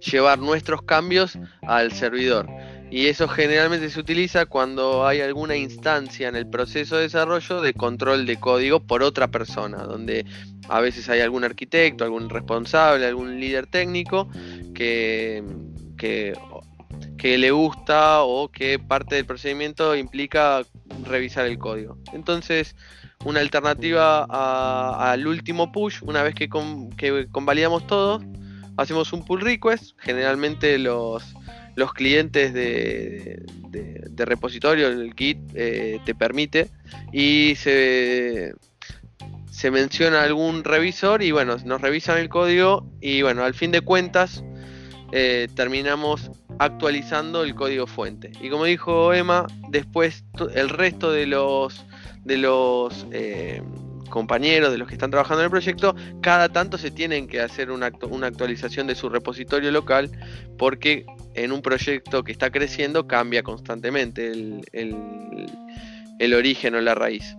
llevar nuestros cambios al servidor. Y eso generalmente se utiliza cuando hay alguna instancia en el proceso de desarrollo de control de código por otra persona, donde a veces hay algún arquitecto, algún responsable, algún líder técnico que, que, le gusta o que parte del procedimiento implica revisar el código. Entonces, una alternativa al último push, una vez que, que convalidamos todo, hacemos un pull request, generalmente los los clientes de, repositorio, el Git eh, te permite y se, se menciona algún revisor y bueno, nos revisan el código y bueno, al fin de cuentas eh, terminamos actualizando el código fuente. Y como dijo Emma, después el resto de los de los eh, compañeros, de los que están trabajando en el proyecto, cada tanto se tienen que hacer una, actualización de su repositorio local porque en un proyecto que está creciendo cambia constantemente el, origen o la raíz.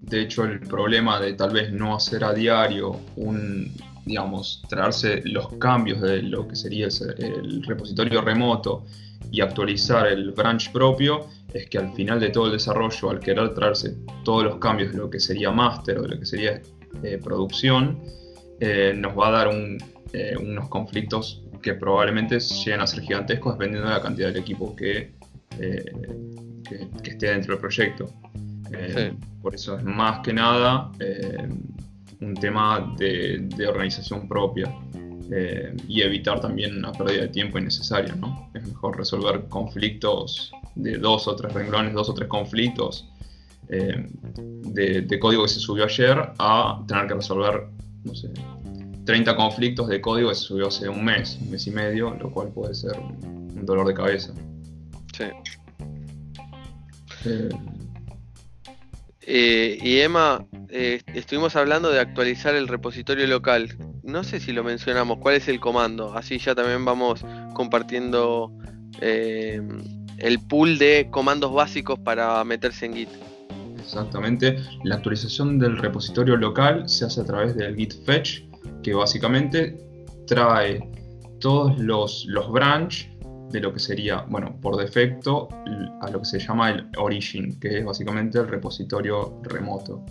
de hecho, el problema de tal vez no hacer a diario un, digamos, traerse los cambios de lo que sería el, repositorio remoto y actualizar el branch propio, es que al final de todo el desarrollo, al querer traerse todos los cambios de lo que sería master o de lo que sería eh, producción, eh, nos va a dar eh, unos conflictos que probablemente lleguen a ser gigantescos dependiendo de la cantidad del equipo que, que, esté dentro del proyecto. Por eso es más que nada un tema de, organización propia eh, y evitar también una pérdida de tiempo innecesaria. ¿no? Es mejor resolver conflictos de dos o tres renglones, dos o tres conflictos eh, de, código que se subió ayer a tener que resolver, no sé, 30 conflictos de código que se subió hace un mes, un mes y medio, lo cual puede ser un dolor de cabeza. Sí. Eh, eh, y Emma, eh, estuvimos hablando de actualizar el repositorio local. No sé si lo mencionamos, ¿cuál es el comando? Así ya también vamos compartiendo eh, el pool de comandos básicos para meterse en Git. Exactamente, la actualización del repositorio local se hace a través del git fetch, que básicamente trae todos los, los branch de lo que sería, bueno, por defecto, a lo que se llama el origin, que es básicamente el repositorio remoto.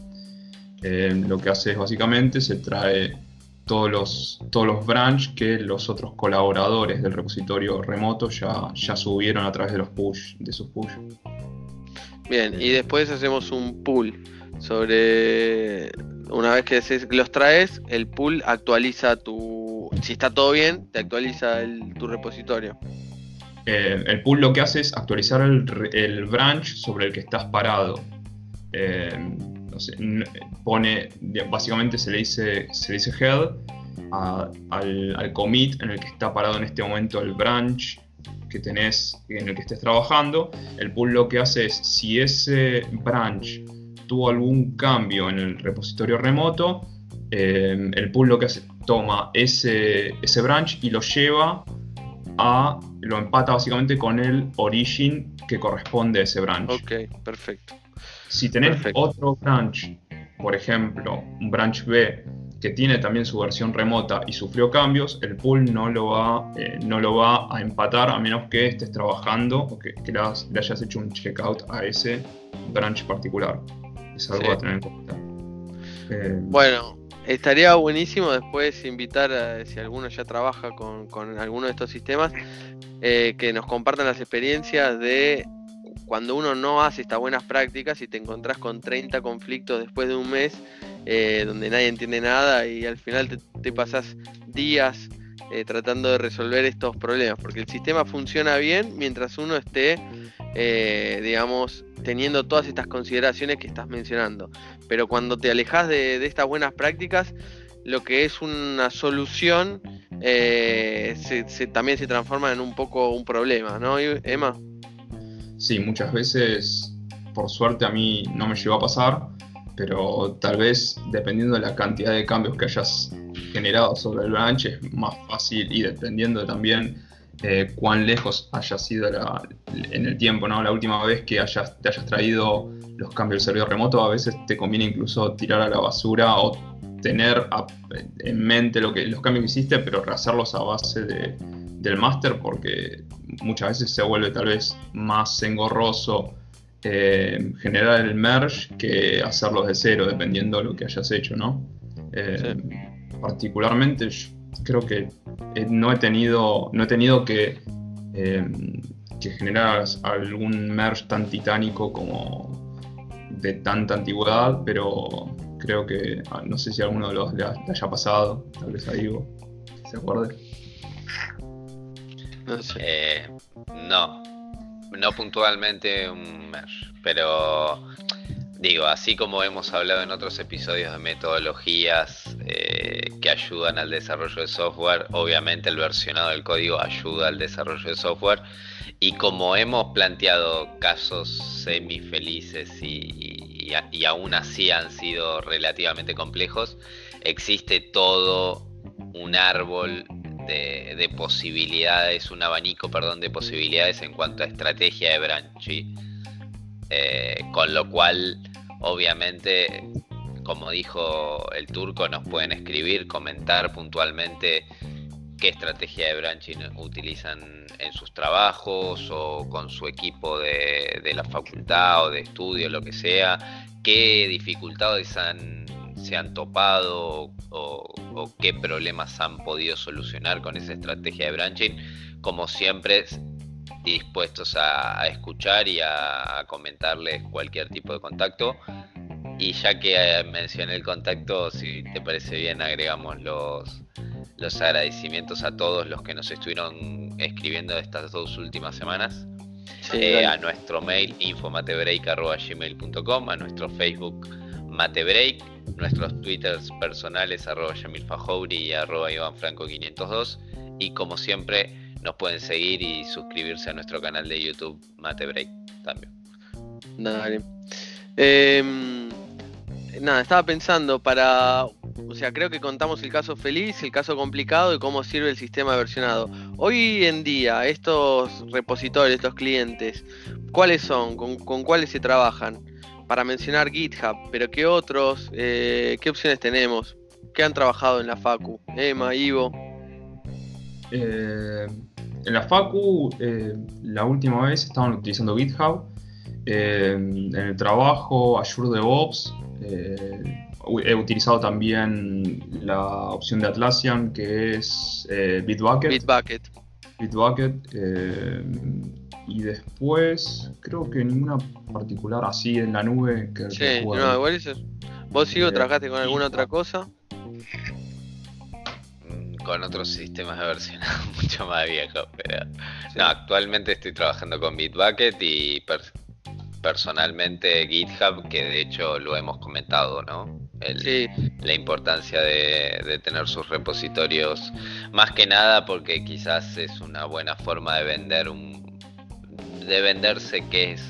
Eh, lo que hace es básicamente se trae todos los, todos los branch que los otros colaboradores del repositorio remoto ya, ya subieron a través de los push, de sus push. Bien, y después hacemos un pull sobre una vez que los traes, el pool actualiza tu. Si está todo bien, te actualiza tu repositorio. Eh, el pool lo que hace es actualizar el, branch sobre el que estás parado. Eh, pone, básicamente se le dice, se dice head al, commit en el que está parado en este momento el branch que tenés, en el que estés trabajando. El pool lo que hace es, si ese branch tuvo algún cambio en el repositorio remoto, eh, el pool lo que hace, toma ese, ese branch y lo lleva a lo empata básicamente con el origin que corresponde a ese branch. Ok, perfecto. Si tenés otro branch, por ejemplo, un branch B que tiene también su versión remota y sufrió cambios, el pool no lo va, eh, no lo va a empatar a menos que estés trabajando o que, le, hayas hecho un checkout a ese branch particular. Es algo a tener en cuenta. Eh, bueno, Estaría buenísimo después invitar, a, si alguno ya trabaja con, alguno de estos sistemas, eh, que nos compartan las experiencias de cuando uno no hace estas buenas prácticas y te encontrás con 30 conflictos después de un mes eh, donde nadie entiende nada y al final te, te pasás días eh, tratando de resolver estos problemas, porque el sistema funciona bien mientras uno esté, digamos, teniendo todas estas consideraciones que estás mencionando. Pero cuando te alejas de, estas buenas prácticas, lo que es una solución eh, también se transforma en un poco un problema, ¿no, Emma? Sí, muchas veces, por suerte a mí no me llegó a pasar, pero tal vez dependiendo de la cantidad de cambios que hayas generado sobre el branch es más fácil y dependiendo también eh, cuán lejos haya sido en el tiempo, ¿no? La última vez que hayas, te hayas traído los cambios del servidor remoto, a veces te conviene incluso tirar a la basura o tener en mente lo que, los cambios que hiciste, pero rehacerlos a base del máster, porque muchas veces se vuelve tal vez más engorroso eh, generar el merge que hacerlo de cero, dependiendo de lo que hayas hecho, ¿no? Eh, particularmente creo que eh, no he tenido, no he tenido que, eh, que generar algún merge tan titánico como de tanta antigüedad, pero creo que ah, no sé si alguno de los le, haya pasado, tal vez a Ivo, se acuerde. No, eh, no, no puntualmente un merge, pero digo, así como hemos hablado en otros episodios de metodologías eh, que ayudan al desarrollo de software, obviamente el versionado del código ayuda al desarrollo de software. Y como hemos planteado casos semi felices y, y aún así han sido relativamente complejos, existe todo un árbol de, posibilidades, un abanico, perdón, de posibilidades en cuanto a estrategia de branch. Eh, con lo cual obviamente, como dijo el turco, nos pueden escribir, comentar puntualmente qué estrategia de branching utilizan en sus trabajos o con su equipo de, la facultad o de estudio, lo que sea, qué dificultades han, se han topado o, qué problemas han podido solucionar con esa estrategia de branching. Como siempre, dispuestos a, escuchar y a, comentarles cualquier tipo de contacto. Y ya que eh, mencioné el contacto, si te parece bien, agregamos los, los agradecimientos a todos los que nos estuvieron escribiendo estas dos últimas semanas. Eh, a nuestro mail infomatebreak.gmail.com, a nuestro Facebook matebreak, nuestros twitters personales arroba y arroba ivanfranco502 y como siempre nos pueden seguir y suscribirse a nuestro canal de YouTube Mate Break también. Dale. Em, nada, estaba pensando para. O sea, creo que contamos el caso feliz, el caso complicado y cómo sirve el sistema versionado. Hoy en día, estos repositorios, estos clientes, ¿cuáles son? ¿Con, cuáles se trabajan? Para mencionar GitHub, pero ¿qué otros? Eh, ¿Qué opciones tenemos? ¿Qué han trabajado en la Facu? Emma, Ivo. Eh, en la Facu, eh, la última vez estaban utilizando GitHub. En el trabajo, Azure DevOps. He utilizado también la opción de Atlassian que es Bitbucket. Bitbucket. Bitbucket. Y después, creo que ninguna particular así en la nube que. Sí, no, igual eso. ¿Vos sigo trabajaste con alguna otra cosa? con otros sistemas de versionado mucho más viejos, pero no, actualmente estoy trabajando con Bitbucket y personalmente GitHub, que de hecho lo hemos comentado, ¿no? La importancia de, tener sus repositorios, más que nada porque quizás es una buena forma de vender un de venderse qué es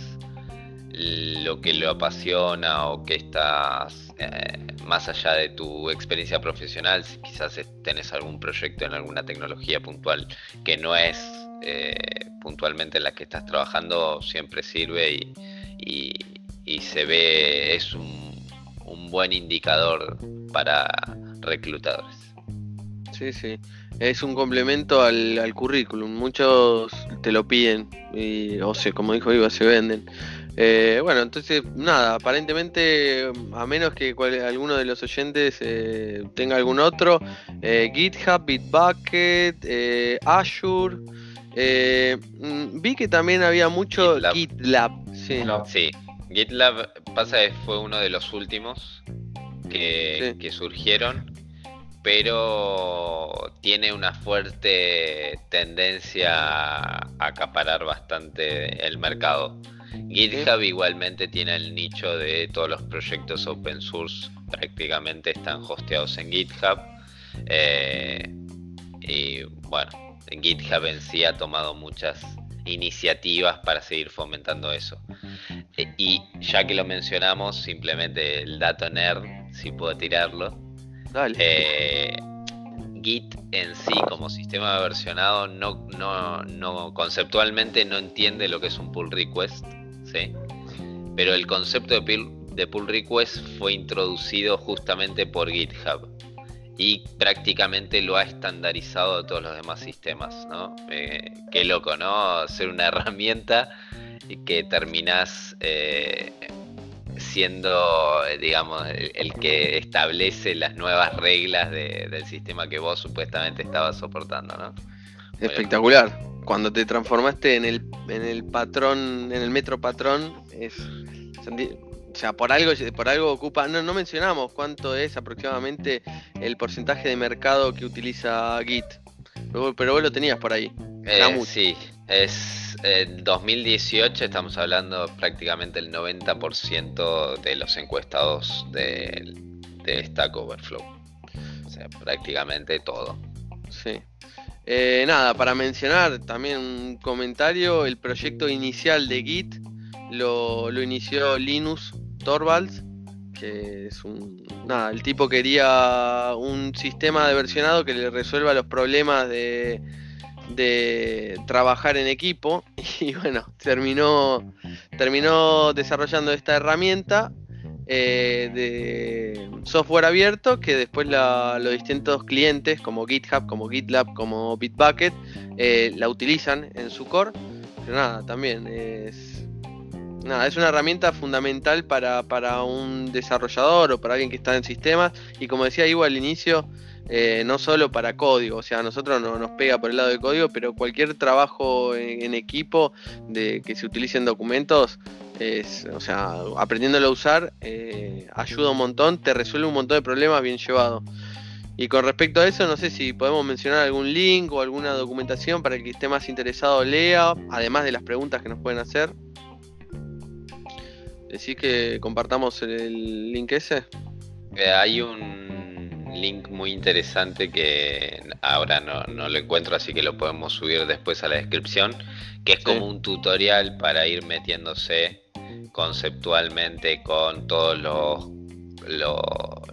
lo que lo apasiona o que estás eh, más allá de tu experiencia profesional, si quizás tenés algún proyecto en alguna tecnología puntual que no es eh, puntualmente en la que estás trabajando, siempre sirve y, se ve, es un, buen indicador para reclutadores. Sí, sí. Es un complemento al, currículum. Muchos te lo piden y, o sea, como dijo Iba, se venden. Eh, bueno, entonces, nada, aparentemente, a menos que alguno de los oyentes eh, tenga algún otro, eh, GitHub, Bitbucket, Azure. Mm, vi que también había mucho GitLab. sí. GitLab pasa que fue uno de los últimos que, que surgieron, pero tiene una fuerte tendencia a acaparar bastante el mercado. GitHub igualmente tiene el nicho de todos los proyectos open source, prácticamente están hosteados en GitHub. Eh, y bueno, GitHub en sí ha tomado muchas iniciativas para seguir fomentando eso. Eh, y ya que lo mencionamos, simplemente el dato nerd, si puedo tirarlo. Eh, Git en sí como sistema versionado no, conceptualmente no entiende lo que es un pull request pero el concepto de pull, request fue introducido justamente por GitHub y prácticamente lo ha estandarizado a todos los demás sistemas, ¿no? Eh, qué loco, ¿no? Ser una herramienta que terminás eh, siendo, digamos, el, que establece las nuevas reglas del sistema que vos supuestamente estabas soportando, ¿no? Espectacular cuando te transformaste en el, en el patrón, en el metro patrón, es. O sea, por algo, por algo ocupa. No, no mencionamos cuánto es aproximadamente el porcentaje de mercado que utiliza Git. Pero, vos lo tenías por ahí. Eh, sí, es en 2018 estamos hablando prácticamente el 90% de los encuestados de, de Stack Overflow. O sea, prácticamente todo. Sí. Eh, nada, para mencionar también un comentario, el proyecto inicial de Git lo, inició Linus Torvalds, que es un... Nada, el tipo quería un sistema de versionado que le resuelva los problemas de, de trabajar en equipo y bueno, terminó, terminó desarrollando esta herramienta eh, de software abierto que después los distintos clientes como GitHub, como GitLab, como Bitbucket eh, la utilizan en su core. Pero nada, también es, nada, es una herramienta fundamental para, para un desarrollador o para alguien que está en sistemas. Y como decía Ivo al inicio, eh, no solo para código, o sea, a nosotros no nos pega por el lado del código, pero cualquier trabajo en, equipo de que se utilicen documentos, es, o sea, aprendiéndolo a usar, eh, ayuda un montón, te resuelve un montón de problemas bien llevado. Y con respecto a eso, no sé si podemos mencionar algún link o alguna documentación para el que esté más interesado lea, además de las preguntas que nos pueden hacer. Decís que compartamos el link ese. Eh, hay un link muy interesante que ahora no, lo encuentro, así que lo podemos subir después a la descripción, que es como un tutorial para ir metiéndose conceptualmente con todos los,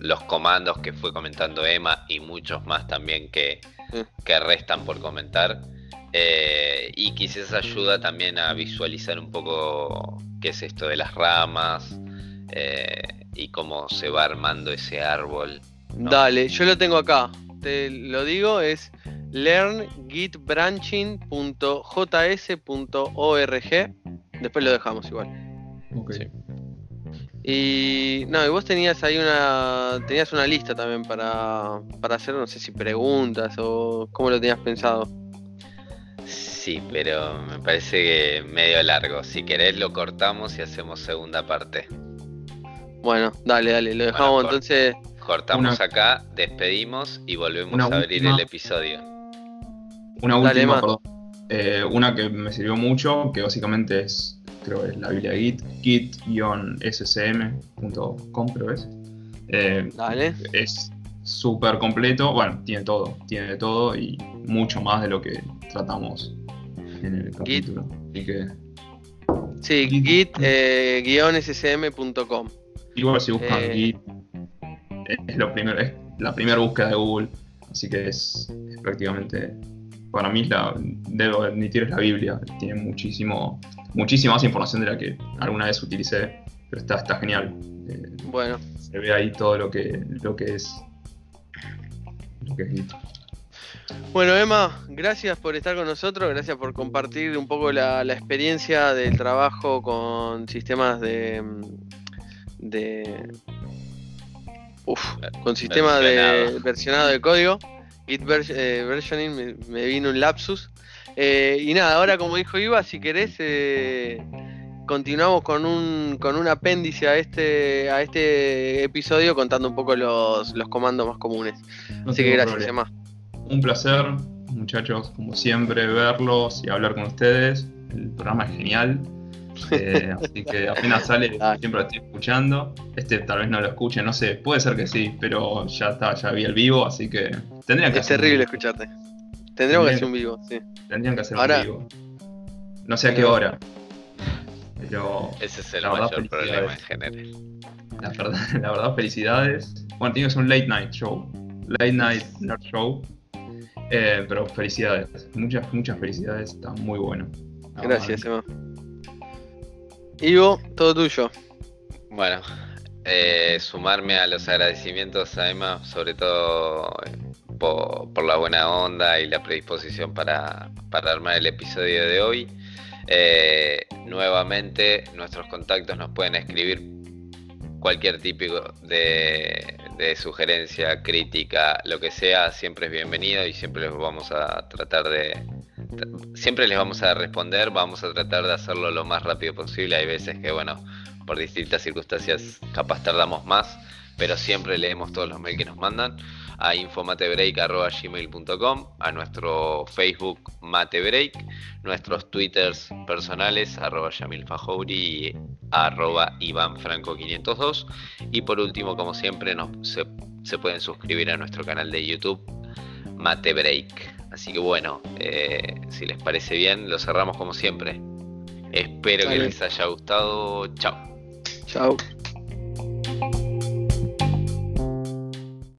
los, comandos que fue comentando Emma y muchos más también que, que restan por comentar. Eh, y quizás ayuda también a visualizar un poco qué es esto de las ramas eh, y cómo se va armando ese árbol Dale, yo lo tengo acá. Te lo digo, es learngitbranching.js.org. Después lo dejamos igual. Y no, y vos tenías ahí una tenías una lista también para, para hacer, no sé si preguntas o cómo lo tenías pensado. Sí, pero me parece que medio largo. Si querés lo cortamos y hacemos segunda parte. Bueno, dale, dale, lo dejamos entonces Cortamos acá, despedimos y volvemos a abrir el episodio. Una última, eh, una que me sirvió mucho, que básicamente es, creo es la Biblia Git, git-ssm.com creo es. Eh, es súper completo, bueno, tiene todo, tiene todo y mucho más de lo que tratamos en el capítulo. Sí, git-ssm.com. Eh, Igual si buscan Git es, lo primero, es la primera búsqueda de Google, así que es, prácticamente, para mí, la, debo admitir, es la Biblia. Tiene muchísimo, muchísima más información de la que alguna vez utilicé, pero está, está genial. Eh, bueno. Se ve ahí todo lo que, lo que es. Lo que es Bueno, Emma, gracias por estar con nosotros, gracias por compartir un poco la, la experiencia del trabajo con sistemas de, de, con sistema de versionado de código, Git eh, versioning, me, vino un lapsus. Eh, y nada, ahora como dijo Iva, si querés, eh, continuamos con un, con un apéndice a este, a este episodio contando un poco los, comandos más comunes. Así que gracias, Emma. Un placer, muchachos, como siempre, verlos y hablar con ustedes. El programa es genial. Eh, así que apenas sale, siempre lo estoy escuchando. Este tal vez no lo escuche, no sé, puede ser que sí, pero ya está, ya vi el vivo, así que tendrían que Es terrible escucharte. Tendríamos que hacer un vivo, sí. Tendrían que hacer un vivo. No sé a qué hora. Pero. Ese es el mayor problema en general. La verdad, la verdad, felicidades. Bueno, tienes un late night show. Late night nerd show. Eh, pero felicidades. Muchas, muchas felicidades. Está muy bueno. Gracias, Emma. Ivo, todo tuyo. Bueno, eh, sumarme a los agradecimientos a Emma, sobre todo eh, por, la buena onda y la predisposición para, armar el episodio de hoy. Eh, nuevamente, nuestros contactos nos pueden escribir cualquier tipo de, sugerencia, crítica, lo que sea, siempre es bienvenido y siempre les vamos a tratar de, siempre les vamos a responder, vamos a tratar de hacerlo lo más rápido posible. Hay veces que, bueno, por distintas circunstancias capaz tardamos más, pero siempre leemos todos los mails que nos mandan a infomatebreak.gmail.com, a nuestro Facebook Matebreak, nuestros twitters personales arroba Yamil y arroba Iván Franco 502 y por último, como siempre, se, se pueden suscribir a nuestro canal de YouTube Matebreak. Así que bueno, eh, si les parece bien, lo cerramos como siempre. Espero que les haya gustado. Chao. Chao.